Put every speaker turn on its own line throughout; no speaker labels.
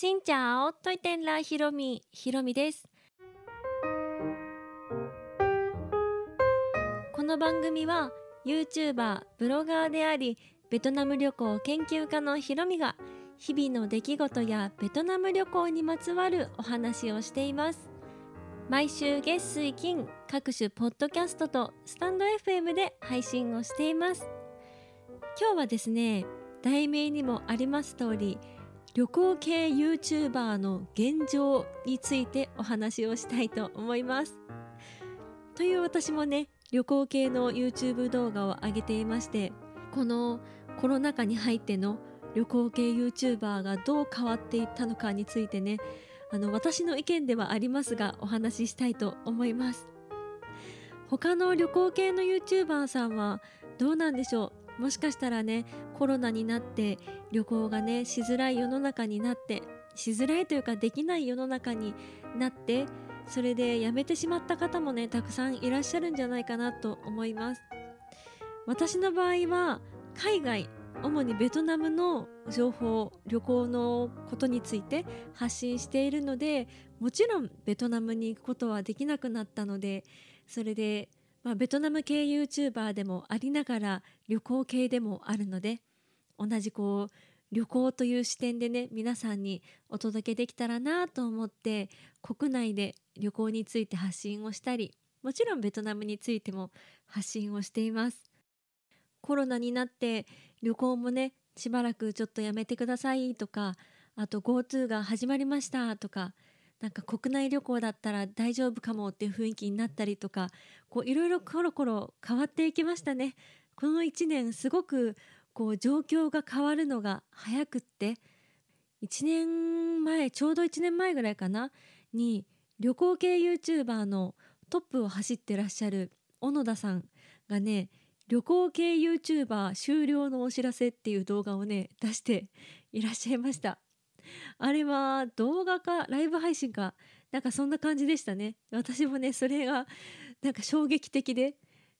しんちゃおといてんらひろみひろみです。この番組は YouTuber ブロガーでありベトナム旅行研究家のひろみが日々の出来事やベトナム旅行にまつわるお話をしています。毎週月水金各種ポッドキャストとスタンド FM で配信をしています。今日はですね題名にもあります通り旅行系 YouTuber の現状についてお話をしたいと思います。という私もね旅行系の YouTube 動画を上げていましてこのコロナ禍に入っての旅行系 YouTuber がどう変わっていったのかについてねあの私の意見ではありますがお話ししたいと思います。他の旅行系の YouTuber さんはどうなんでしょう？もしかしたらねコロナになって旅行がねしづらい世の中になってしづらいというかできない世の中になってそれで辞めてしまった方もねたくさんいらっしゃるんじゃないかなと思います。私の場合は海外主にベトナムの情報旅行のことについて発信しているのでもちろんベトナムに行くことはできなくなったのでそれで、まあ、ベトナム系 YouTuber でもありながら旅行系でもあるので同じこう旅行という視点でね皆さんにお届けできたらなと思って国内で旅行について発信をしたりもちろんベトナムについても発信をしています。コロナになって旅行もねしばらくちょっとやめてくださいとかあと GoTo が始まりましたとかなんか国内旅行だったら大丈夫かもっていう雰囲気になったりとかこういろいろコロコロ変わっていきましたね。この1年すごくこう状況が変わるのが早くって1年前ちょうど1年前ぐらいかなに旅行系 YouTuber のトップを走ってらっしゃる小野田さんがね旅行系 YouTuber 終了のお知らせっていう動画をね出していらっしゃいました。あれは動画かライブ配信かなんかそんな感じでしたね。私もねそれがなんか衝撃的で。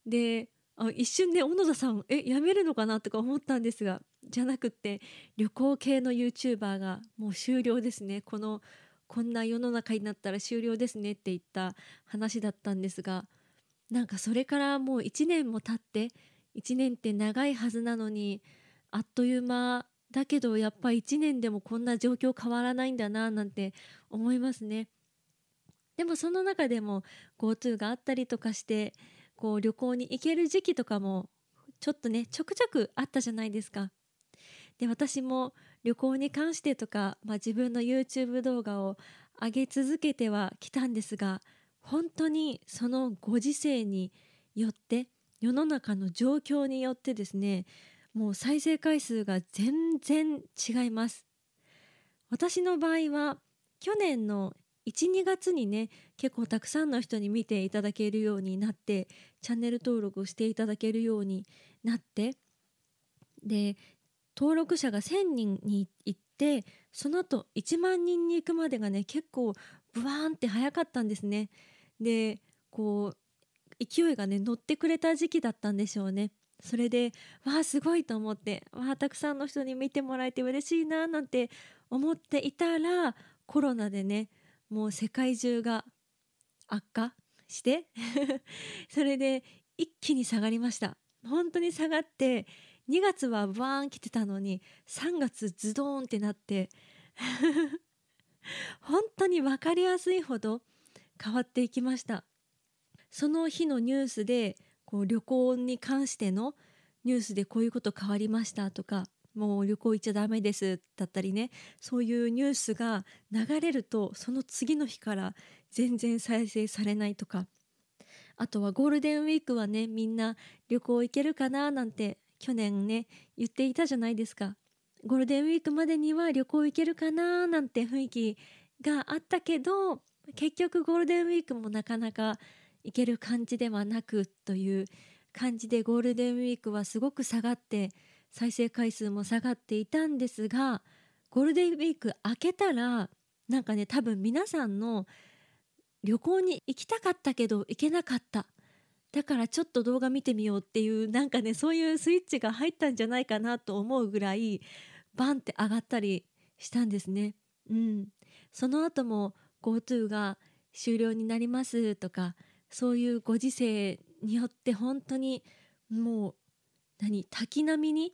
であ一瞬ね小野田さんえやめるのかなとか思ったんですがじゃなくって旅行系の YouTuber がもう終了ですね。このこんな世の中になったら終了ですねって言った話だったんですがなんかそれからもう1年も経って1年って長いはずなのにあっという間だけどやっぱ1年でもこんな状況変わらないんだななんて思いますね。でもその中でも GoTo があったりとかしてこう旅行に行ける時期とかもちょっとねちょくちょくあったじゃないですか。で私も旅行に関してとか、まあ、自分の YouTube 動画を上げ続けてはきたんですが本当にそのご時世によって世の中の状況によってですねもう再生回数が全然違います私の場合は去年の12月にね結構たくさんの人に見ていただけるようになってチャンネル登録をしていただけるようになってで登録者が1,000人に行ってその後1万人に行くまでがね結構ブワーンって早かったんですね。でこう勢いがね乗ってくれた時期だったんでしょうね。それでわあすごいと思ってわあたくさんの人に見てもらえて嬉しいななんて思っていたらコロナでねもう世界中が悪化して それで一気に下がりました。本当に下がって2月はバーン来てたのに3月ズドーンってなって 本当に分かりやすいほど変わっていきました。その日のニュースでこう旅行に関してのニュースでこういうこと変わりましたとかもう旅行行っちゃダメですだったりねそういうニュースが流れるとその次の日から全然再生されないとかあとはゴールデンウィークはねみんな旅行行けるかななんて去年ね言っていたじゃないですか。ゴールデンウィークまでには旅行行けるかななんて雰囲気があったけど結局ゴールデンウィークもなかなか行ける感じではなくという感じでゴールデンウィークはすごく下がって再生回数も下がっていたんですがゴールデンウィーク明けたらなんかね多分皆さんの旅行に行きたかったけど行けなかっただからちょっと動画見てみようっていうなんかねそういうスイッチが入ったんじゃないかなと思うぐらいバンって上がったりしたんですね。うん、その後も GoTo が終了になりますとかそういうご時世によって本当にもう何滝並みに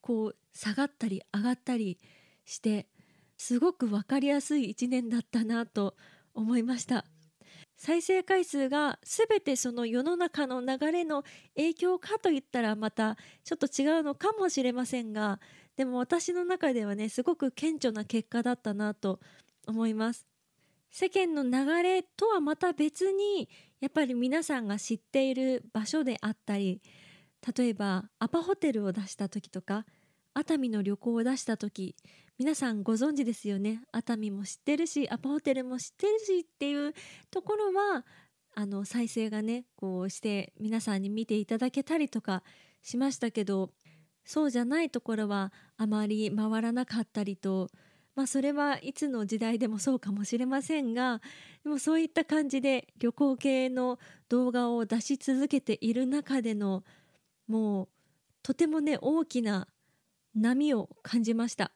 こう下がったり上がったりしてすごく分かりやすい1年だったなと思いました。再生回数が全てその世の中の流れの影響かといったらまたちょっと違うのかもしれませんがでも私の中ではねすごく顕著な結果だったなと思います。世間の流れとはまた別にやっぱり皆さんが知っている場所であったり例えばアパホテルを出した時とか熱海の旅行を出した時皆さんご存知ですよね。熱海も知ってるしアパホテルも知ってるしっていうところはあの再生がねこうして皆さんに見ていただけたりとかしましたけどそうじゃないところはあまり回らなかったりとまあそれはいつの時代でもそうかもしれませんがでもそういった感じで旅行系の動画を出し続けている中でのもうとてもね大きな波を感じました。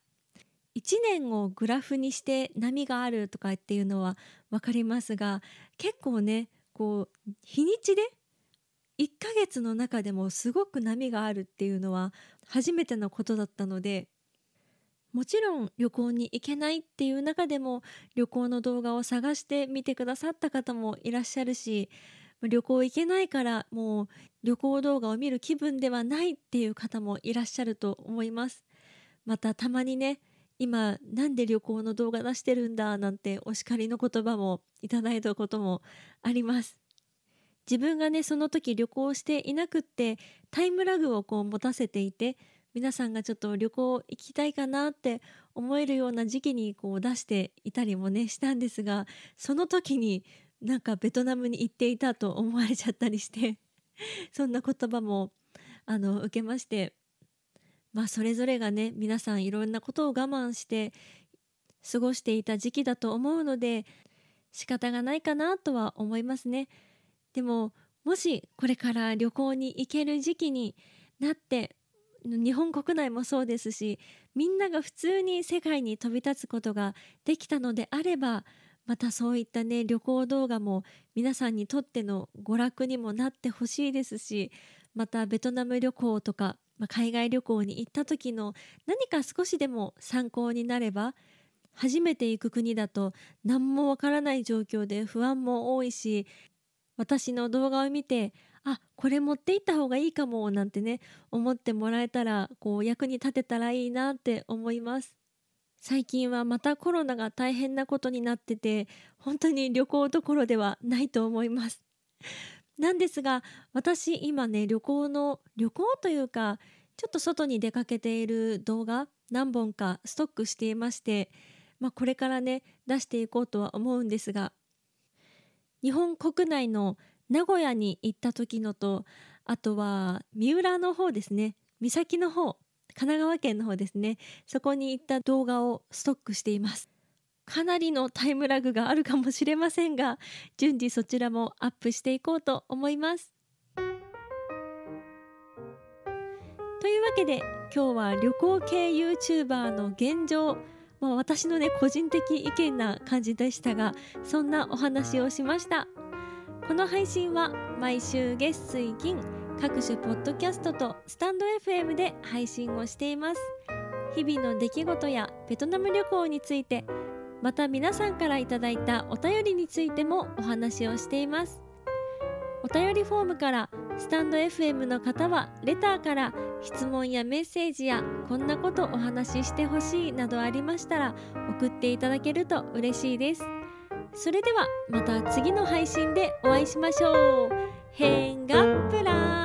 1年をグラフにして波があるとかっていうのは分かりますが結構ねこう日にちで1ヶ月の中でもすごく波があるっていうのは初めてのことだったのでもちろん旅行に行けないっていう中でも旅行の動画を探して見てくださった方もいらっしゃるし旅行行けないからもう旅行動画を見る気分ではないっていう方もいらっしゃると思います。またたまにね今なんで旅行の動画出してるんだなんてお叱りの言葉もいただいたこともあります。自分がねその時旅行していなくってタイムラグをこう持たせていて皆さんがちょっと旅行行きたいかなって思えるような時期にこう出していたりもねしたんですがその時になんかベトナムに行っていたと思われちゃったりして そんな言葉もあの受けましてまあそれぞれがね皆さんいろんなことを我慢して過ごしていた時期だと思うので仕方がないかなとは思いますね。でももしこれから旅行に行ける時期になって日本国内もそうですしみんなが普通に世界に飛び立つことができたのであればまたそういったね旅行動画も皆さんにとっての娯楽にもなってほしいですしまたベトナム旅行とか、まあ、海外旅行に行った時の何か少しでも参考になれば初めて行く国だと何もわからない状況で不安も多いし私の動画を見てあこれ持って行った方がいいかもなんてね思ってもらえたらこう役に立てたらいいなって思います。最近はまたコロナが大変なことになってて本当に旅行どころではないと思います。なんですが私今ね旅行の旅行というかちょっと外に出かけている動画何本かストックしていまして、まあ、これからね出していこうとは思うんですが日本国内の名古屋に行った時のとあとは三浦の方ですね。三崎の方神奈川県の方ですね。そこに行った動画をストックしています。かなりのタイムラグがあるかもしれませんが順次そちらもアップしていこうと思います。というわけで今日は旅行系 YouTuber の現状まあ、私のね個人的意見な感じでしたがそんなお話をしました。この配信は毎週月水金各種ポッドキャストとスタンド FM で配信をしています。日々の出来事やベトナム旅行についてまた皆さんからいただいたお便りについてもお話をしています。お便りフォームからスタンド FM の方はレターから質問やメッセージやこんなことお話ししてほしいなどありましたら送っていただけると嬉しいです。それではまた次の配信でお会いしましょう。変がプラン